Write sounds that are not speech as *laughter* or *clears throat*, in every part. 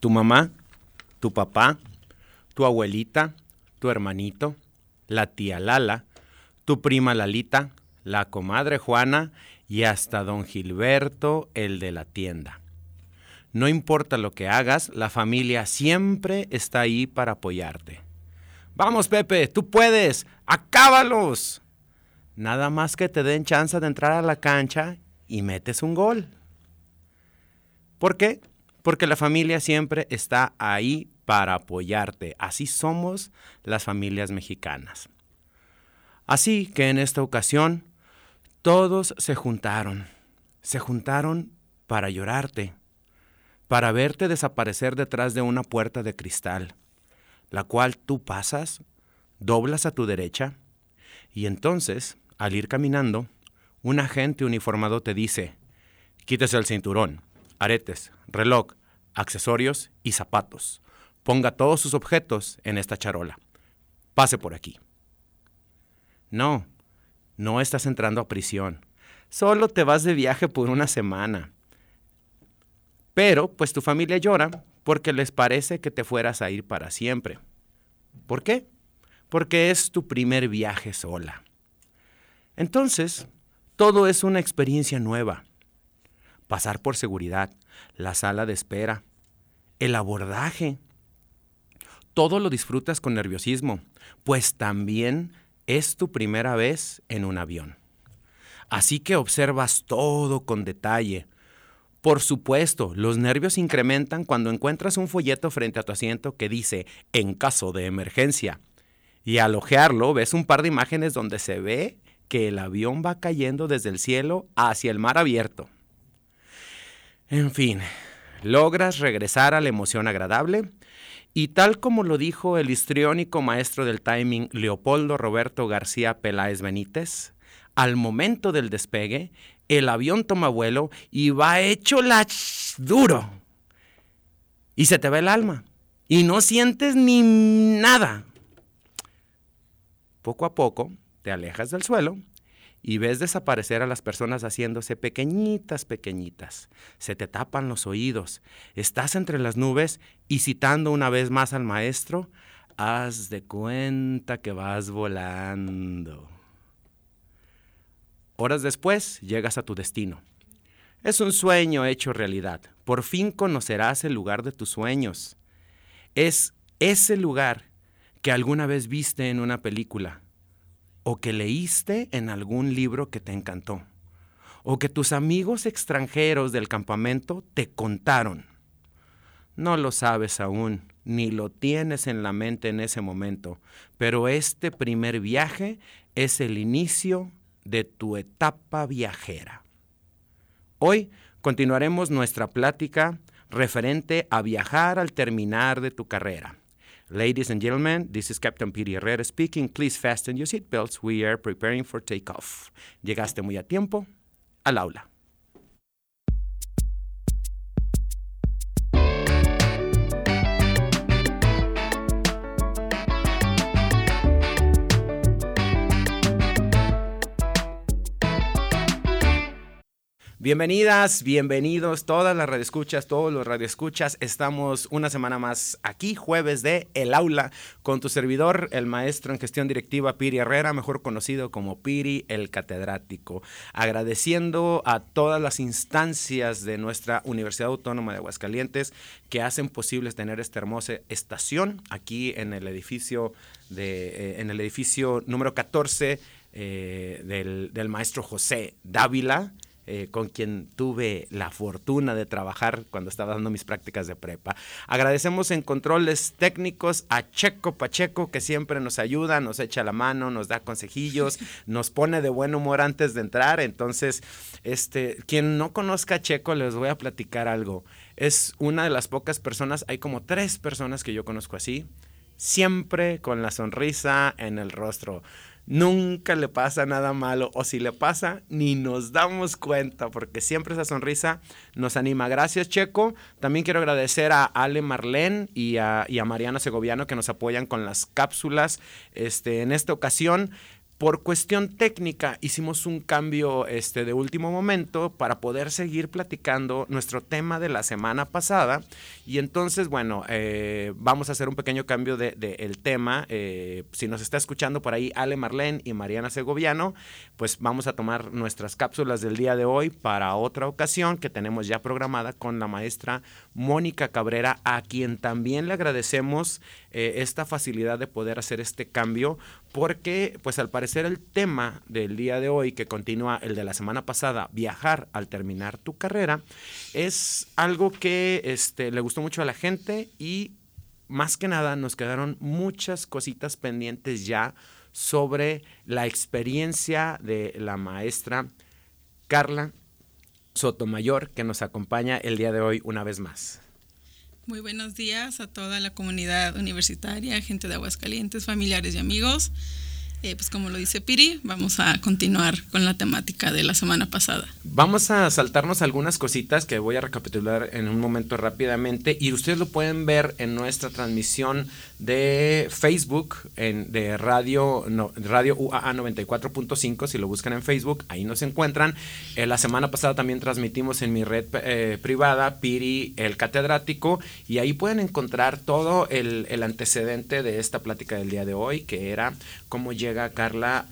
Tu mamá, tu papá, tu abuelita, tu hermanito, la tía Lala, tu prima Lalita, la comadre Juana y hasta don Gilberto, el de la tienda. No importa lo que hagas, la familia siempre está ahí para apoyarte. Vamos, Pepe, tú puedes, acábalos. Nada más que te den chance de entrar a la cancha y metes un gol. ¿Por qué? Porque la familia siempre está ahí para apoyarte. Así somos las familias mexicanas. Así que en esta ocasión todos se juntaron. Se juntaron para llorarte, para verte desaparecer detrás de una puerta de cristal, la cual tú pasas, doblas a tu derecha, y entonces, al ir caminando, un agente uniformado te dice, quítese el cinturón, aretes, reloj, accesorios y zapatos. Ponga todos sus objetos en esta charola. Pase por aquí. No, no estás entrando a prisión. Solo te vas de viaje por una semana. Pero, pues tu familia llora porque les parece que te fueras a ir para siempre. ¿Por qué? Porque es tu primer viaje sola. Entonces, todo es una experiencia nueva. Pasar por seguridad, la sala de espera, el abordaje. Todo lo disfrutas con nerviosismo, pues también es tu primera vez en un avión. Así que observas todo con detalle. Por supuesto, los nervios incrementan cuando encuentras un folleto frente a tu asiento que dice en caso de emergencia. Y al ojearlo ves un par de imágenes donde se ve que el avión va cayendo desde el cielo hacia el mar abierto. En fin, logras regresar a la emoción agradable y tal como lo dijo el histriónico maestro del timing Leopoldo Roberto García Peláez Benítez, al momento del despegue, el avión toma vuelo y va hecho la duro. Y se te va el alma. Y no sientes ni nada. Poco a poco te alejas del suelo y ves desaparecer a las personas haciéndose pequeñitas, pequeñitas. Se te tapan los oídos. Estás entre las nubes y citando una vez más al maestro, haz de cuenta que vas volando. Horas después llegas a tu destino. Es un sueño hecho realidad. Por fin conocerás el lugar de tus sueños. Es ese lugar que alguna vez viste en una película o que leíste en algún libro que te encantó, o que tus amigos extranjeros del campamento te contaron. No lo sabes aún, ni lo tienes en la mente en ese momento, pero este primer viaje es el inicio de tu etapa viajera. Hoy continuaremos nuestra plática referente a viajar al terminar de tu carrera. Ladies and gentlemen, this is Captain Piri Herrera speaking. Please fasten your seatbelts. We are preparing for takeoff. Llegaste muy a tiempo al aula. Bienvenidas, bienvenidos todas las radioescuchas, todos los radioescuchas. Estamos una semana más aquí, jueves de El Aula, con tu servidor, el maestro en gestión directiva Piri Herrera, mejor conocido como Piri el catedrático. Agradeciendo a todas las instancias de nuestra Universidad Autónoma de Aguascalientes que hacen posible tener esta hermosa estación aquí en el edificio de, eh, en el edificio número 14 eh, del, del maestro José Dávila. Eh, con quien tuve la fortuna de trabajar cuando estaba dando mis prácticas de prepa. Agradecemos en controles técnicos a Checo Pacheco, que siempre nos ayuda, nos echa la mano, nos da consejillos, *laughs* nos pone de buen humor antes de entrar. Entonces, este, quien no conozca a Checo, les voy a platicar algo. Es una de las pocas personas, hay como tres personas que yo conozco así, siempre con la sonrisa en el rostro nunca le pasa nada malo o si le pasa ni nos damos cuenta porque siempre esa sonrisa nos anima. Gracias Checo. También quiero agradecer a Ale Marlén y a, Mariana Segoviano que nos apoyan con las cápsulas. Este, en esta ocasión Por cuestión técnica hicimos un cambio este, de último momento para poder seguir platicando nuestro tema de la semana pasada y entonces, bueno, eh, vamos a hacer un pequeño cambio del de, el tema. Eh, si nos está escuchando por ahí Ale Marlene y Mariana Segoviano, pues vamos a tomar nuestras cápsulas del día de hoy para otra ocasión que tenemos ya programada con la maestra Mónica Cabrera, a quien también le agradecemos eh, esta facilidad de poder hacer este cambio porque pues al parecer el tema del día de hoy, que continúa el de la semana pasada, viajar al terminar tu carrera, es algo que este, le gustó mucho a la gente y más que nada nos quedaron muchas cositas pendientes ya sobre la experiencia de la maestra Carla Sotomayor, que nos acompaña el día de hoy una vez más. Muy buenos días a toda la comunidad universitaria, gente de Aguascalientes, familiares y amigos. Eh, pues como lo dice Piri, vamos a continuar con la temática de la semana pasada. Vamos a saltarnos algunas cositas que voy a recapitular en un momento rápidamente y ustedes lo pueden ver en nuestra transmisión de Facebook, en, de Radio, no, Radio UAA 94.5, si lo buscan en Facebook, ahí nos encuentran. Eh, la semana pasada también transmitimos en mi red eh, privada, Piri, el catedrático, y ahí pueden encontrar todo el, antecedente de esta plática del día de hoy, que era cómo llega Carla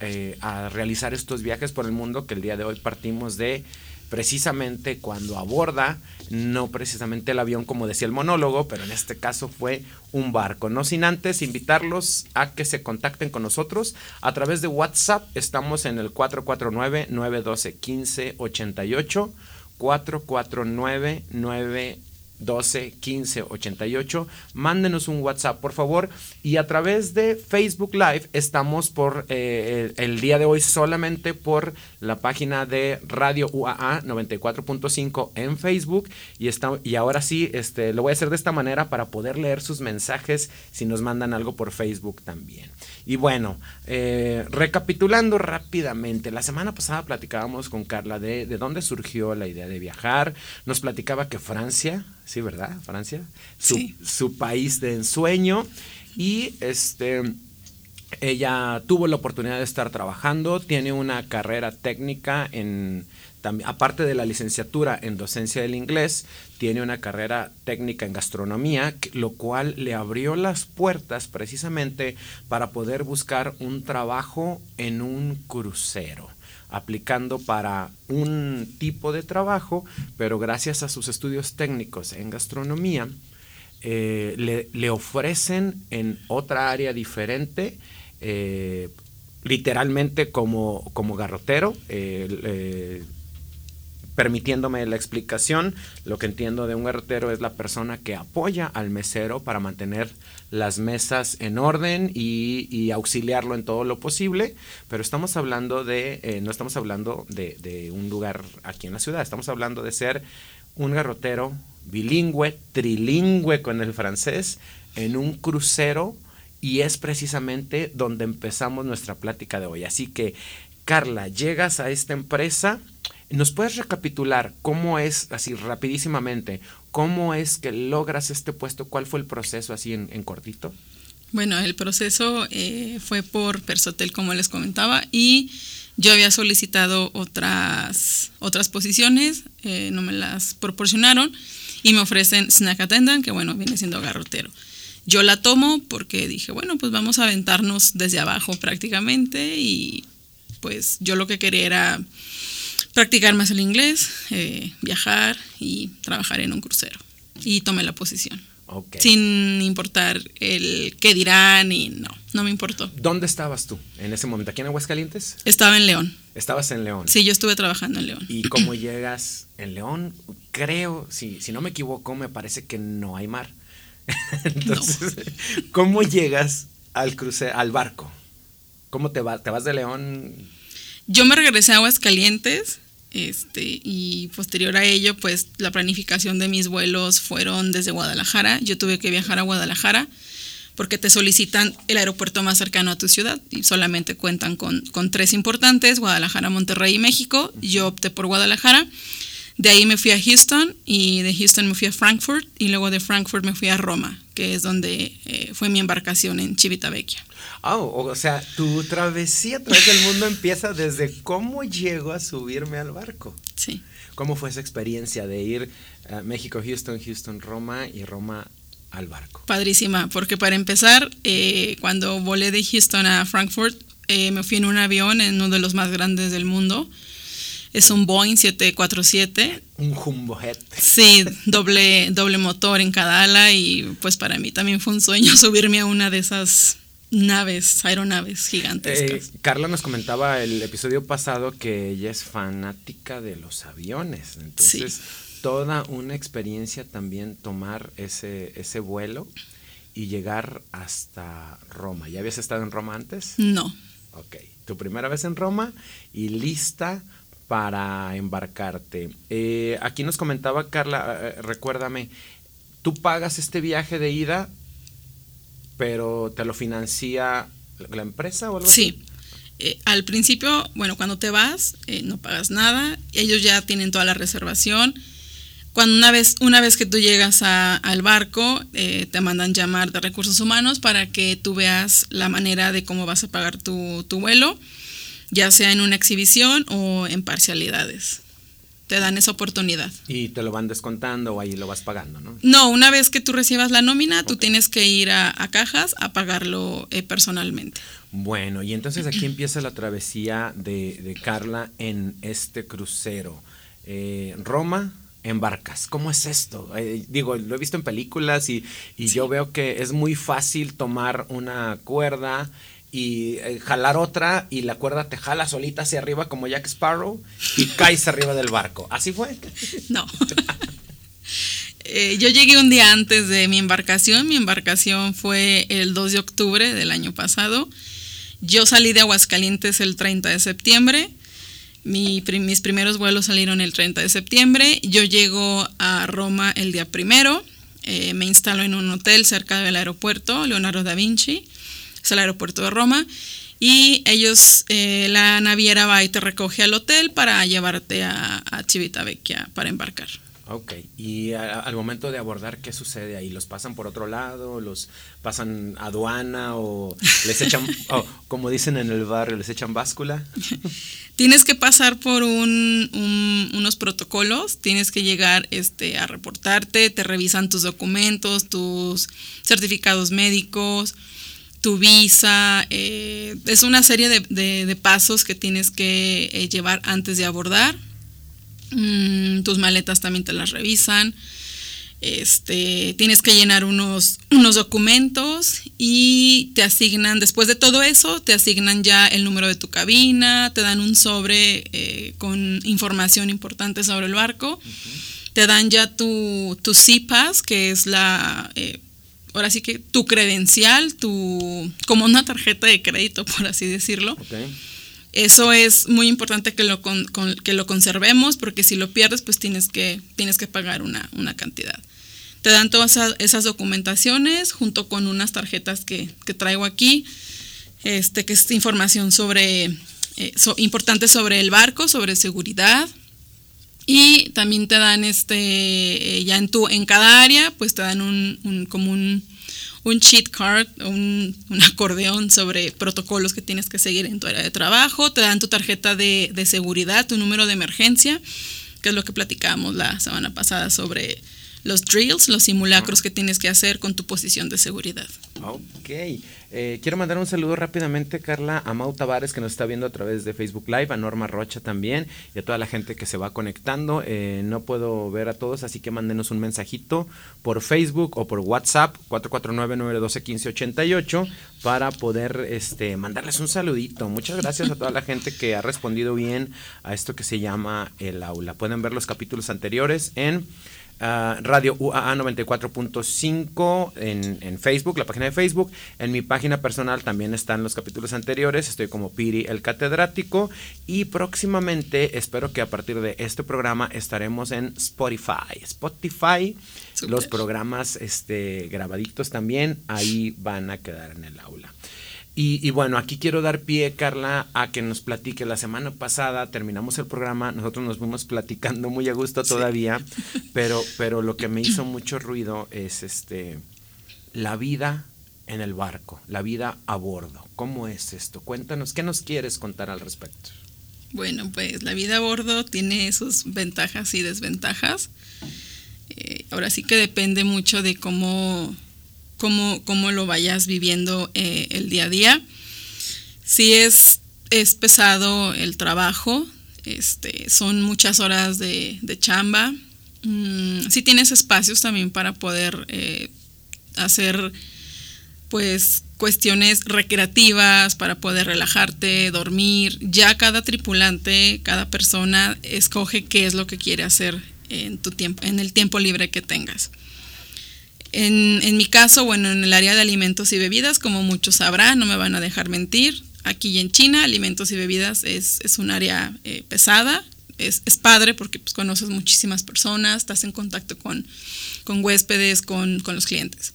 eh, a, realizar estos viajes por el mundo que el día de hoy partimos de precisamente cuando aborda, no precisamente el avión como decía el monólogo, pero en este caso fue un barco. No sin antes invitarlos a que se contacten con nosotros a través de WhatsApp. Estamos en el 449-912-1588. 449 9 12 15 88. Mándenos un WhatsApp, por favor. Y a través de Facebook Live estamos por eh, el, día de hoy solamente por la página de Radio UAA 94.5 en Facebook. Y, está, y ahora sí, este, lo voy a hacer de esta manera para poder leer sus mensajes si nos mandan algo por Facebook también. Y bueno, eh, recapitulando rápidamente, la semana pasada platicábamos con Carla de, de dónde surgió la idea de viajar. Nos platicaba que Francia, sí, ¿verdad? Francia, su, su país de ensueño. Y este ella tuvo la oportunidad de estar trabajando, tiene una carrera técnica en aparte de la licenciatura en docencia del inglés, tiene una carrera técnica en gastronomía, lo cual le abrió las puertas precisamente para poder buscar un trabajo en un crucero aplicando para un tipo de trabajo, pero gracias a sus estudios técnicos en gastronomía, eh, le, ofrecen en otra área diferente, eh, literalmente como, como garrotero, eh, permitiéndome la explicación, lo que entiendo de un garrotero es la persona que apoya al mesero para mantener las mesas en orden y, auxiliarlo en todo lo posible, pero estamos hablando de, eh, no estamos hablando de, de, un lugar aquí en la ciudad, estamos hablando de ser un garrotero bilingüe, trilingüe con el francés, en un crucero y es precisamente donde empezamos nuestra plática de hoy. Así que, Carla, llegas a esta empresa ¿Nos puedes recapitular cómo es, así rapidísimamente, cómo es que logras este puesto? ¿Cuál fue el proceso así en, cortito? Bueno, el proceso eh, fue por Persotel, como les comentaba, y yo había solicitado otras, otras posiciones, eh, no me las proporcionaron, y me ofrecen snack attendant, que bueno, viene siendo garrotero. Yo la tomo porque dije, bueno, pues vamos a aventarnos desde abajo prácticamente, y pues yo lo que quería era practicar más el inglés, eh, viajar y trabajar en un crucero. Y tomé la posición. Sin importar el qué dirán y no, no me importó. ¿Dónde estabas tú en ese momento? ¿Aquí en Aguascalientes? Estaba en León. ¿Estabas en León? Sí, yo estuve trabajando en León. ¿Y cómo llegas en León? Creo, si, si no me equivoco, me parece que no hay mar. *laughs* Entonces, ¿cómo llegas al cruce, al barco? ¿Cómo te vas? ¿Te vas de León? Yo me regresé a Aguascalientes este, y posterior a ello, pues la planificación de mis vuelos fueron desde Guadalajara. Yo tuve que viajar a Guadalajara porque te solicitan el aeropuerto más cercano a tu ciudad y solamente cuentan con, con tres importantes, Guadalajara, Monterrey y México. Yo opté por Guadalajara. De ahí me fui a Houston y de Houston me fui a Frankfurt y luego de Frankfurt me fui a Roma, que es donde eh, fue mi embarcación en Civitavecchia. Oh, o sea, tu travesía a través del mundo empieza desde cómo llego a subirme al barco. Sí. ¿Cómo fue esa experiencia de ir a México, Houston, Houston, Roma y Roma al barco? Padrísima, porque para empezar, eh, cuando volé de Houston a Frankfurt, eh, me fui en un avión, en uno de los más grandes del mundo. Es un Boeing 747. Un jumbo jet. Sí, doble, doble motor en cada ala y pues para mí también fue un sueño *laughs* subirme a una de esas naves, aeronaves gigantescas. Eh, Carla nos comentaba el episodio pasado que ella es fanática de los aviones. Entonces, toda una experiencia también tomar ese, ese vuelo y llegar hasta Roma. ¿Ya habías estado en Roma antes? No. Ok, tu primera vez en Roma y lista para embarcarte. Eh, aquí nos comentaba Carla, eh, recuérdame, tú pagas este viaje de ida, pero te lo financia la empresa o algo sí. Eh, al principio, bueno, cuando te vas, no pagas nada, ellos ya tienen toda la reservación. Cuando una vez, una vez que tú llegas al barco, te mandan llamar de recursos humanos para que tú veas la manera de cómo vas a pagar tu, tu vuelo ya sea en una exhibición o en parcialidades. Te dan esa oportunidad. Y te lo van descontando o ahí lo vas pagando, ¿no? No, una vez que tú recibas la nómina, tú tienes que ir a, cajas a pagarlo eh, personalmente. Bueno, y entonces aquí *clears throat* empieza la travesía de, Carla en este crucero. Eh, Roma, en barcas. ¿Cómo es esto? Eh, digo, lo he visto en películas y, yo veo que es muy fácil tomar una cuerda y eh, jalar otra y la cuerda te jala solita hacia arriba como Jack Sparrow y caes arriba del barco. ¿Así fue? *laughs* No. Eh, yo llegué un día antes de mi embarcación. Mi embarcación fue el 2 de octubre del año pasado. Yo salí de Aguascalientes el 30 de septiembre. mis primeros vuelos salieron el 30 de septiembre. Yo llego a Roma el día primero. Eh, me instalo en un hotel cerca del aeropuerto, Leonardo da Vinci es el aeropuerto de Roma. Y ellos, eh, la naviera va y te recoge al hotel para llevarte a, a Civitavecchia para embarcar. Ok, y al momento de abordar, ¿qué sucede ahí? ¿Los pasan por otro lado? ¿Los pasan aduana o *laughs* les echan, como dicen en el barrio, les echan báscula? *laughs* tienes que pasar por unos protocolos, tienes que llegar este, a reportarte, te revisan tus documentos, tus certificados médicos, tu visa, eh, es una serie de, pasos que tienes que eh, llevar antes de abordar. Mm, tus maletas también te las revisan. Este, tienes que llenar unos, unos documentos y te asignan, después de todo eso, te asignan ya el número de tu cabina, te dan un sobre eh, con información importante sobre el barco, te dan ya tu, tu CIPAS, que es la ahora sí que tu credencial, tu, como una tarjeta de crédito, *laughs* por así decirlo. Eso es muy importante que lo, que lo conservemos porque si lo pierdes, pues tienes que, tienes que pagar una, cantidad. Te dan todas esas, documentaciones junto con unas tarjetas que, traigo aquí, este, que es información sobre, eh, importante sobre el barco, sobre seguridad, y también te dan este, eh, ya en tu, en cada área, pues te dan un, como un, un cheat card, un, un, acordeón sobre protocolos que tienes que seguir en tu área de trabajo, te dan tu tarjeta de, de seguridad, tu número de emergencia, que es lo que platicábamos la semana pasada sobre los drills, los simulacros que tienes que hacer con tu posición de seguridad. Ok. Eh, quiero mandar un saludo rápidamente, Carla, a Mau Tavares, que nos está viendo a través de Facebook Live, a Norma Rocha también, y a toda la gente que se va conectando. Eh, no puedo ver a todos, así que mándenos un mensajito por Facebook o por WhatsApp, 449-912-1588, para poder este, mandarles un saludito. Muchas gracias a toda la gente que ha respondido bien a esto que se llama el aula. Pueden ver los capítulos anteriores en Ah, Radio UAA 94.5 en, en, Facebook, la página de Facebook. En mi página personal también están los capítulos anteriores. Estoy como Piri el catedrático. Y próximamente, espero que a partir de este programa estaremos en Spotify. Spotify, los programas este, grabaditos también, ahí van a quedar en el aula. Y, bueno, aquí quiero dar pie, Carla, a que nos platique. La semana pasada terminamos el programa, nosotros nos fuimos platicando muy a gusto todavía, *laughs* pero, pero lo que me hizo mucho ruido es este la vida en el barco, la vida a bordo. ¿Cómo es esto? Cuéntanos, ¿qué nos quieres contar al respecto? Bueno, pues la vida a bordo tiene sus ventajas y desventajas. Eh, ahora sí que depende mucho de cómo cómo, lo vayas viviendo eh, el día a día. Si es, es pesado el trabajo, este, son muchas horas de, chamba. Mm, si tienes espacios también para poder eh, hacer pues cuestiones recreativas para poder relajarte, dormir. Ya cada tripulante, cada persona escoge qué es lo que quiere hacer en tu tiempo, en el tiempo libre que tengas. En, mi caso, bueno, en el área de alimentos y bebidas, como muchos sabrán, no me van a dejar mentir, aquí en China, alimentos y bebidas es, un área eh, pesada, es, padre porque pues, conoces muchísimas personas, estás en contacto con, huéspedes, con, los clientes.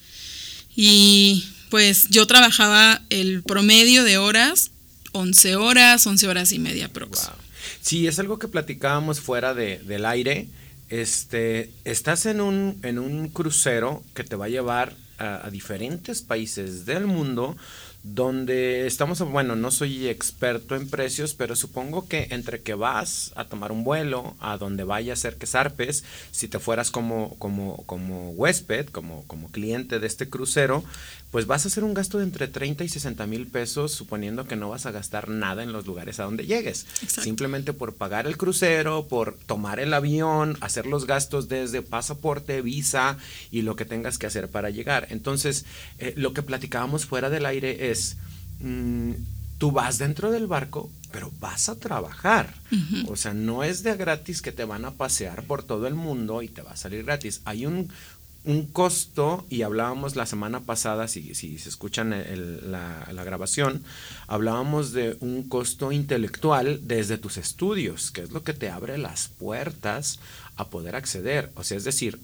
Y pues yo trabajaba el promedio de horas, 11 horas, 11 horas y media próximo. Wow. Sí, es algo que platicábamos fuera del aire este, estás en un, en un crucero que te va a llevar a, a diferentes países del mundo donde estamos, bueno, no soy experto en precios, pero supongo que entre que vas a tomar un vuelo, a donde vaya a ser que zarpes, si te fueras como, como, como huésped, como, como cliente de este crucero, pues vas a hacer un gasto de entre 30 y 60 mil pesos, suponiendo que no vas a gastar nada en los lugares a donde llegues. Simplemente por pagar el crucero, por tomar el avión, hacer los gastos desde pasaporte, visa y lo que tengas que hacer para llegar. Entonces, eh, lo que platicábamos fuera del aire es, mm, tú vas dentro del barco, pero vas a trabajar. O sea, no es de gratis que te van a pasear por todo el mundo y te va a salir gratis. Hay un un costo, y hablábamos la semana pasada, si, si se escuchan la, la, grabación, hablábamos de un costo intelectual desde tus estudios, que es lo que te abre las puertas a poder acceder. O sea, es decir,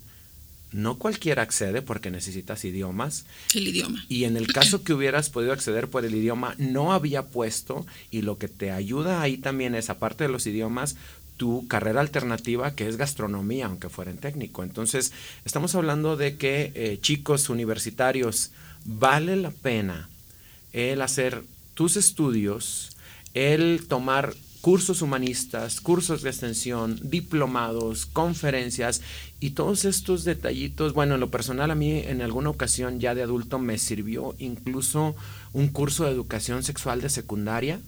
no cualquiera accede porque necesitas idiomas. El idioma. Y en el caso que hubieras podido acceder por el idioma, no había puesto, y lo que te ayuda ahí también es, aparte de los idiomas, tu carrera alternativa que es gastronomía, aunque fuera en técnico. Entonces, estamos hablando de que eh, chicos universitarios, vale la pena el hacer tus estudios, el tomar cursos humanistas, cursos de extensión, diplomados, conferencias y todos estos detallitos. Bueno, en lo personal a mí en alguna ocasión ya de adulto me sirvió incluso un curso de educación sexual de secundaria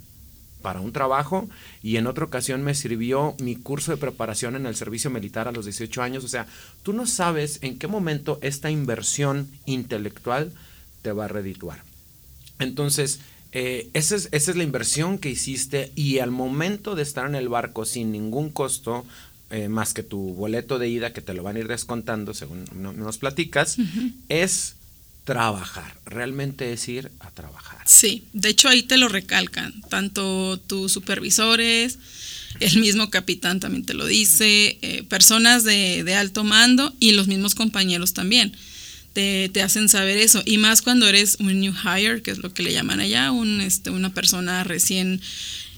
para un trabajo y en otra ocasión me sirvió mi curso de preparación en el servicio militar a los 18 años. O sea, tú no sabes en qué momento esta inversión intelectual te va a redituar. Entonces, eh, esa, es, esa, es, la inversión que hiciste y al momento de estar en el barco sin ningún costo, eh, más que tu boleto de ida que te lo van a ir descontando según nos platicas, es trabajar, realmente es ir a trabajar. Sí, de hecho ahí te lo recalcan, tanto tus supervisores, el mismo capitán también te lo dice, eh, personas de, alto mando y los mismos compañeros también. Te, hacen saber eso, y más cuando eres un new hire, que es lo que le llaman allá, un, este, una persona recién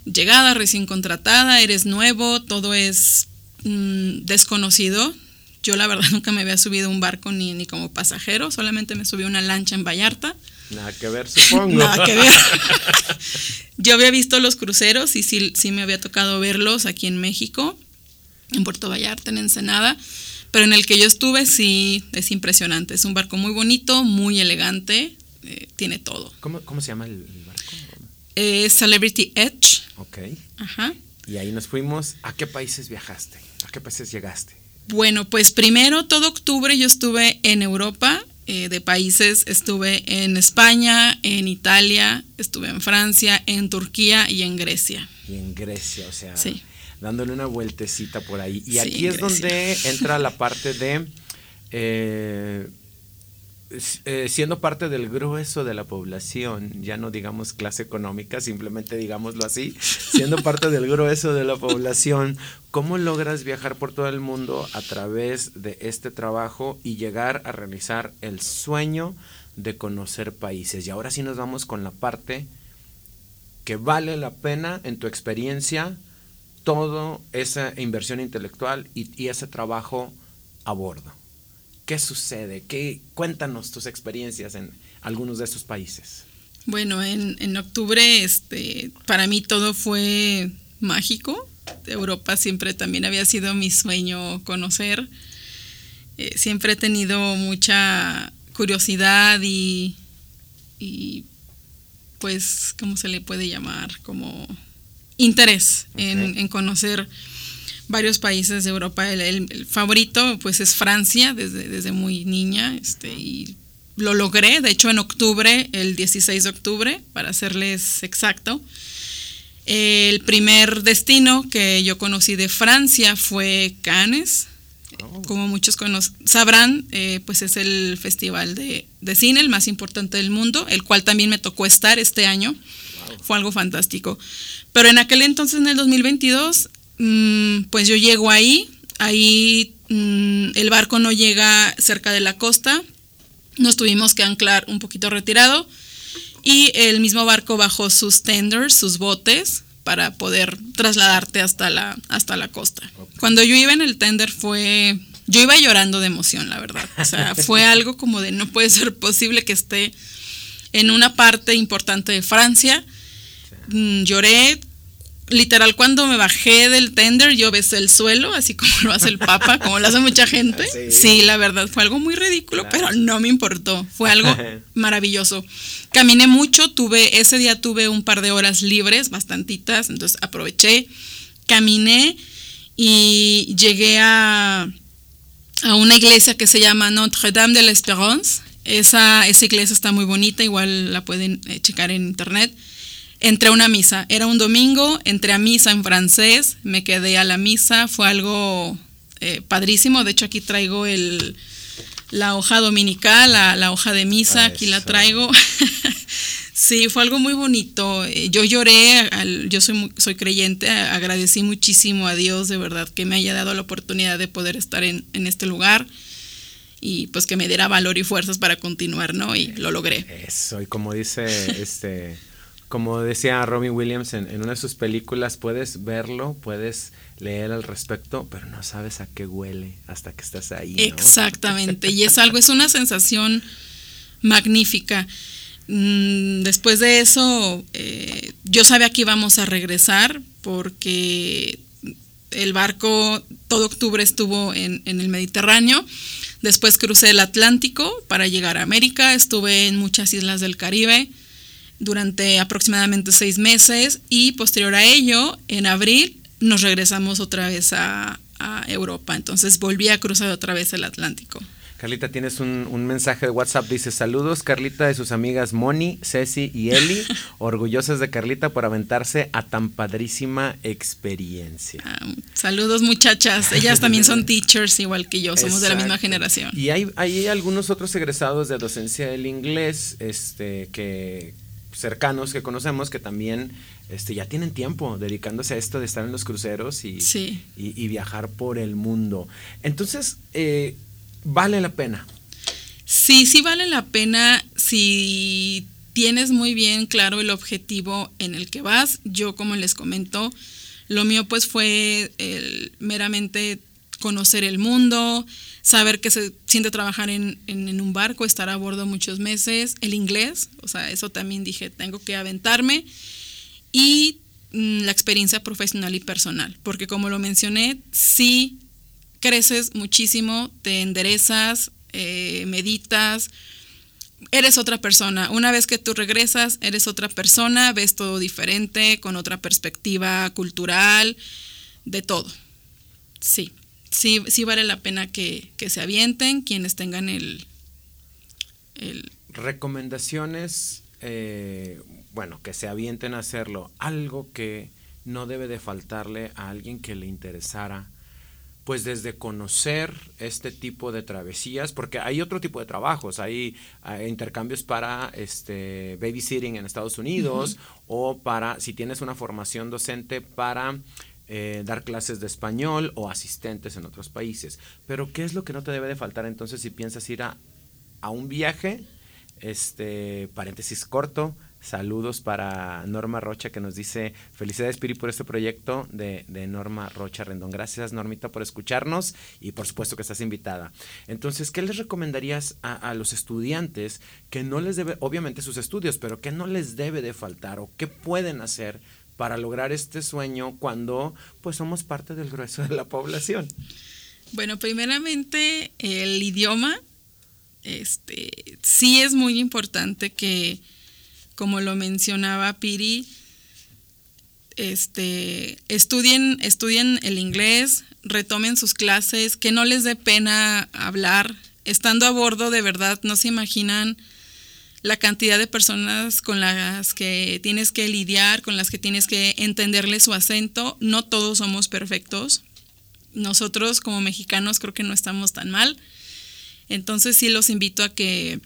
llegada, recién contratada, eres nuevo, todo es mm, desconocido, yo la verdad *laughs* nunca me había subido a un barco ni, ni como pasajero, solamente me subí a una lancha en Vallarta. Nada que ver, supongo. *laughs* Nada que ver. *laughs* Yo había visto los cruceros y sí, sí me había tocado verlos aquí en México, en Puerto Vallarta, en Ensenada, pero en el que yo estuve sí es impresionante. Es un barco muy bonito, muy elegante, eh, tiene todo. ¿Cómo, se llama el, barco? Eh, Celebrity Edge. Ok. Ajá. Y ahí nos fuimos. ¿A qué países viajaste? ¿A qué países llegaste? Bueno, pues primero todo octubre yo estuve en Europa, eh, de países, estuve en España, en Italia, estuve en Francia, en Turquía y en Grecia. Y en Grecia, o sea, dándole una vueltecita por ahí. Y aquí es donde entra la parte de eh, eh, siendo parte del grueso de la población, ya no digamos clase económica, simplemente digámoslo así, siendo parte del grueso de la población, ¿cómo logras viajar por todo el mundo a través de este trabajo y llegar a realizar el sueño de conocer países? Y ahora sí nos vamos con la parte que vale la pena, en tu experiencia, toda esa inversión intelectual y, ese trabajo a bordo. ¿Qué sucede? ¿Qué, cuéntanos tus experiencias en algunos de estos países. Bueno, en, en octubre este, para mí todo fue mágico. Europa siempre también había sido mi sueño conocer. Eh, siempre he tenido mucha curiosidad y, y, pues, ¿cómo se le puede llamar? Como interés en, conocer varios países de Europa. El, favorito pues es Francia desde, desde muy niña este, y lo logré, de hecho en octubre, el 16 de octubre, para serles exacto. El primer destino que yo conocí de Francia fue Cannes. Oh. Como muchos sabrán, eh, pues es el festival de, cine, el más importante del mundo, el cual también me tocó estar este año. Fue algo fantástico. Pero en aquel entonces, en el 2022, mm, pues yo llego ahí, ahí mm, el barco no llega cerca de la costa, nos tuvimos que anclar un poquito retirado y el mismo barco bajó sus tenders, sus botes, para poder trasladarte hasta la, hasta la costa. Cuando yo iba en el tender fue... Yo iba llorando de emoción, la verdad. O sea, *laughs* fue algo como de no puede ser posible que esté en una parte importante de Francia. Mm, lloré, literal cuando me bajé del tender yo besé el suelo, así como lo hace el Papa, como lo hace mucha gente. Sí, la verdad fue algo muy ridículo, pero no me importó. Fue algo maravilloso. Caminé mucho, tuve ese día tuve un par de horas libres, bastantitas, entonces aproveché, caminé y llegué a a una iglesia que se llama Notre Dame de l'Espérance. Esa, esa iglesia está muy bonita, igual la pueden eh, checar en internet entré a una misa. Era un domingo, entré a misa en francés, me quedé a la misa, fue algo eh, padrísimo. De hecho, aquí traigo el, la hoja dominical, la, hoja de misa, aquí la traigo. *laughs* sí, fue algo muy bonito. Eh, yo lloré, yo soy, soy creyente, agradecí muchísimo a Dios de verdad que me haya dado la oportunidad de poder estar en, en este lugar y pues que me diera valor y fuerzas para continuar, ¿no? Y lo logré. Eso, y como dice este como decía Robin Williams en, una de sus películas, puedes verlo, puedes leer al respecto, pero no sabes a qué huele hasta que estás ahí. Exactamente, y es algo, es una sensación magnífica. Mm, después de eso, eh, yo sabía que íbamos a regresar porque el barco todo octubre estuvo en, en el Mediterráneo. Después crucé el Atlántico para llegar a América, estuve en muchas islas del Caribe durante aproximadamente seis meses y posterior a ello, en abril, nos regresamos otra vez a, Europa. Entonces volví a cruzar otra vez el Atlántico. Carlita, tienes un, mensaje de WhatsApp, dice saludos Carlita de sus amigas Moni, Ceci y Eli, *laughs* orgullosas de Carlita por aventarse a tan padrísima experiencia. Ah, saludos muchachas, ellas también son *laughs* teachers igual que yo, somos de la misma generación. Y hay, hay algunos otros egresados de docencia del inglés este, que, cercanos que conocemos que también este, ya tienen tiempo dedicándose a esto de estar en los cruceros y, y, viajar por el mundo. Entonces, eh, ¿vale la pena? Sí, sí vale la pena si tienes muy bien claro el objetivo en el que vas. Yo, como les comento, lo mío pues fue el meramente conocer el mundo, saber que se siente trabajar en, un barco, estar a bordo muchos meses, el inglés, o sea, eso también dije, tengo que aventarme, y mm, la experiencia profesional y personal, porque como lo mencioné, sí creces muchísimo, te enderezas, eh, meditas, eres otra persona. Una vez que tú regresas, eres otra persona, ves todo diferente, con otra perspectiva cultural, de todo. Sí sí, sí vale la pena que, se avienten quienes tengan el... el Recomendaciones, eh, bueno, que se avienten a hacerlo. Algo que no debe de faltarle a alguien que le interesara pues desde conocer este tipo de travesías, porque hay otro tipo de trabajos, hay, intercambios para este babysitting en Estados Unidos o para si tienes una formación docente para eh, dar clases de español o asistentes en otros países. Pero ¿qué es lo que no te debe de faltar entonces si piensas ir a, un viaje? Este, paréntesis corto, Saludos para Norma Rocha que nos dice felicidades Piri por este proyecto de, Norma Rocha Rendón. Gracias Normita por escucharnos y por supuesto que estás invitada. Entonces, ¿qué les recomendarías a, los estudiantes que no les debe, obviamente sus estudios, pero que no les debe de faltar o qué pueden hacer para lograr este sueño cuando pues somos parte del grueso de la población? Bueno, primeramente el idioma, este, sí es muy importante que como lo mencionaba Piri, este, estudien, estudien el inglés, retomen sus clases, que no les dé pena hablar. Estando a bordo, de verdad, no se imaginan la cantidad de personas con las que tienes que lidiar, con las que tienes que entenderle su acento. No todos somos perfectos. Nosotros como mexicanos creo que no estamos tan mal. Entonces sí los invito a que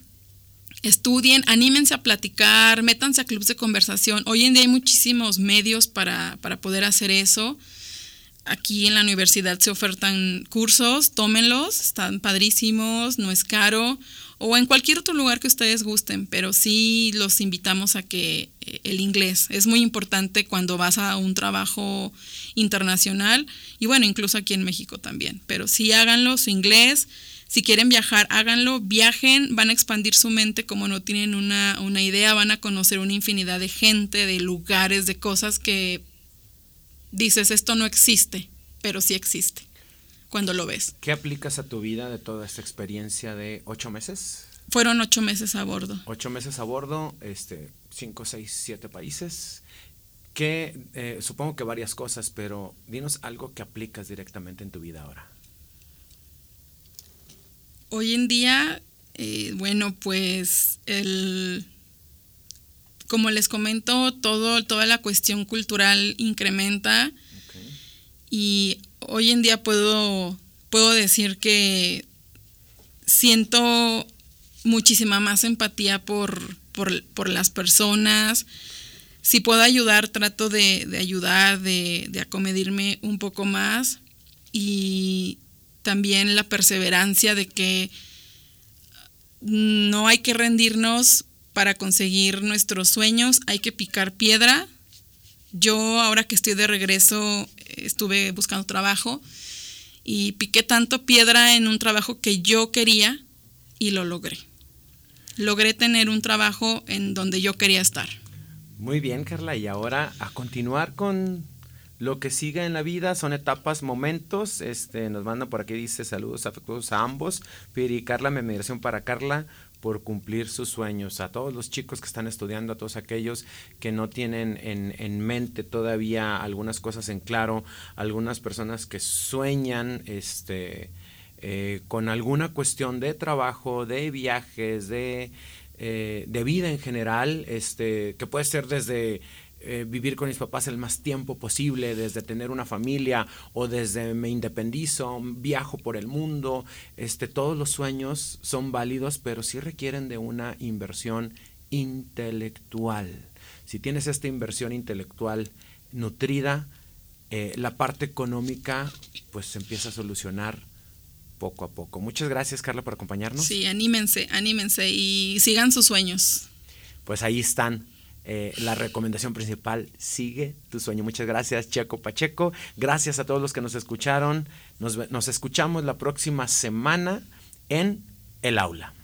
estudien, anímense a platicar, métanse a clubes de conversación. Hoy en día hay muchísimos medios para, poder hacer eso. Aquí en la universidad se ofertan cursos, tómenlos, están padrísimos, no es caro, o en cualquier otro lugar que ustedes gusten, pero sí los invitamos a que eh, el inglés es muy importante cuando vas a un trabajo internacional y bueno, incluso aquí en México también, pero sí háganlo su inglés si quieren viajar, háganlo, viajen, van a expandir su mente como no tienen una, idea, van a conocer una infinidad de gente, de lugares, de cosas que dices, esto no existe, pero sí existe cuando lo ves. ¿Qué aplicas a tu vida de toda esta experiencia de ocho meses? Fueron ocho meses a bordo. Ocho meses a bordo, este, cinco, seis, siete países. Que eh, supongo que varias cosas, pero dinos algo que aplicas directamente en tu vida ahora. Hoy en día, eh, bueno, pues el, como les comento, todo, toda la cuestión cultural incrementa y hoy en día puedo, puedo decir que siento muchísima más empatía por, por, las personas. Si puedo ayudar, trato de, de ayudar, de, de acomedirme un poco más. Y también la perseverancia de que no hay que rendirnos para conseguir nuestros sueños, hay que picar piedra. Yo ahora que estoy de regreso estuve buscando trabajo y piqué tanto piedra en un trabajo que yo quería y lo logré. Logré tener un trabajo en donde yo quería estar. Muy bien, Carla. Y ahora a continuar con lo que sigue en la vida son etapas, momentos. Este, nos manda por aquí, dice saludos afectuosos a ambos. Piri Carla, mi admiración para Carla por cumplir sus sueños. A todos los chicos que están estudiando, a todos aquellos que no tienen en, en mente todavía algunas cosas en claro, algunas personas que sueñan este, eh, con alguna cuestión de trabajo, de viajes, de, eh, de vida en general, este, que puede ser desde eh, vivir con mis papás el más tiempo posible, desde tener una familia o desde me independizo, viajo por el mundo. Este, todos los sueños son válidos, pero sí requieren de una inversión intelectual. Si tienes esta inversión intelectual nutrida, eh, la parte económica pues se empieza a solucionar poco a poco. Muchas gracias Carla por acompañarnos. Sí, anímense, anímense y sigan sus sueños. Pues ahí están eh, la recomendación principal, sigue tu sueño. Muchas gracias, Checo Pacheco. Gracias a todos los que nos escucharon. nos escuchamos la próxima semana en el aula.